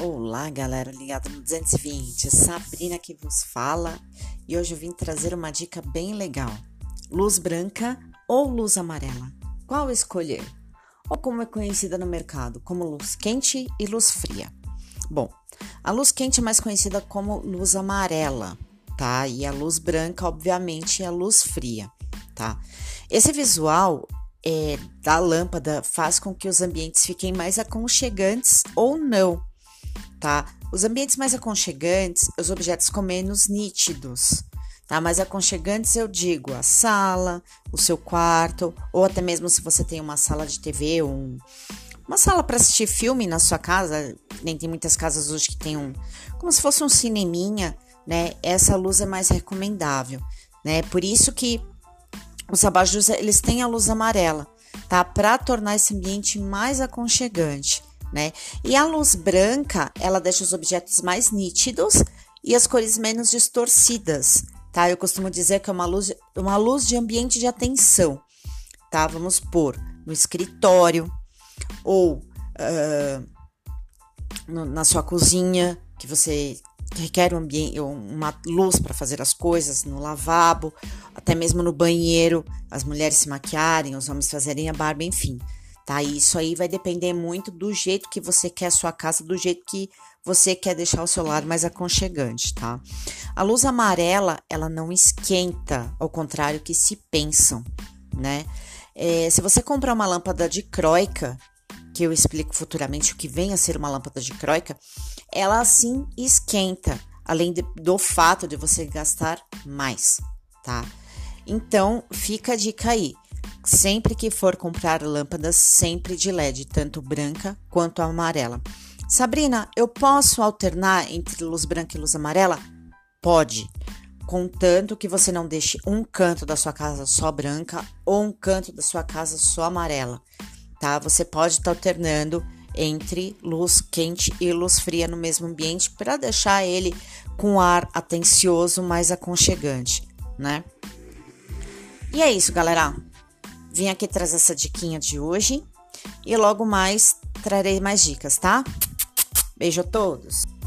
Olá, galera ligada no 220. Sabrina que vos fala e hoje eu vim trazer uma dica bem legal. Luz branca ou luz amarela? Qual escolher? Ou como é conhecida no mercado, como luz quente e luz fria. Bom, a luz quente é mais conhecida como luz amarela, tá? E a luz branca, obviamente, é a luz fria, tá? Esse visual é, da lâmpada faz com que os ambientes fiquem mais aconchegantes ou não tá? Os ambientes mais aconchegantes, os objetos com menos nítidos, tá? Mais aconchegantes eu digo a sala, o seu quarto, ou até mesmo se você tem uma sala de TV, um, uma sala para assistir filme na sua casa, nem tem muitas casas hoje que tem um, como se fosse um cineminha, né? Essa luz é mais recomendável, né? Por isso que os abajures, eles têm a luz amarela, tá? Para tornar esse ambiente mais aconchegante né? E a luz branca, ela deixa os objetos mais nítidos e as cores menos distorcidas, tá? Eu costumo dizer que é uma luz, uma luz de ambiente de atenção, tá? Vamos pôr no escritório ou uh, no, na sua cozinha, que você requer um ambiente, uma luz para fazer as coisas, no lavabo, até mesmo no banheiro, as mulheres se maquiarem, os homens fazerem a barba, enfim tá? Isso aí vai depender muito do jeito que você quer a sua casa, do jeito que você quer deixar o seu lar mais aconchegante, tá? A luz amarela, ela não esquenta, ao contrário que se pensam, né? É, se você comprar uma lâmpada de croica, que eu explico futuramente o que vem a ser uma lâmpada de croica, ela sim esquenta, além de, do fato de você gastar mais, tá? Então, fica a dica aí. Sempre que for comprar lâmpadas, sempre de LED, tanto branca quanto amarela. Sabrina, eu posso alternar entre luz branca e luz amarela? Pode, contanto que você não deixe um canto da sua casa só branca ou um canto da sua casa só amarela, tá? Você pode estar tá alternando entre luz quente e luz fria no mesmo ambiente para deixar ele com ar atencioso, mais aconchegante, né? E é isso, galera. Vim aqui trazer essa diquinha de hoje e logo mais trarei mais dicas, tá? Beijo a todos!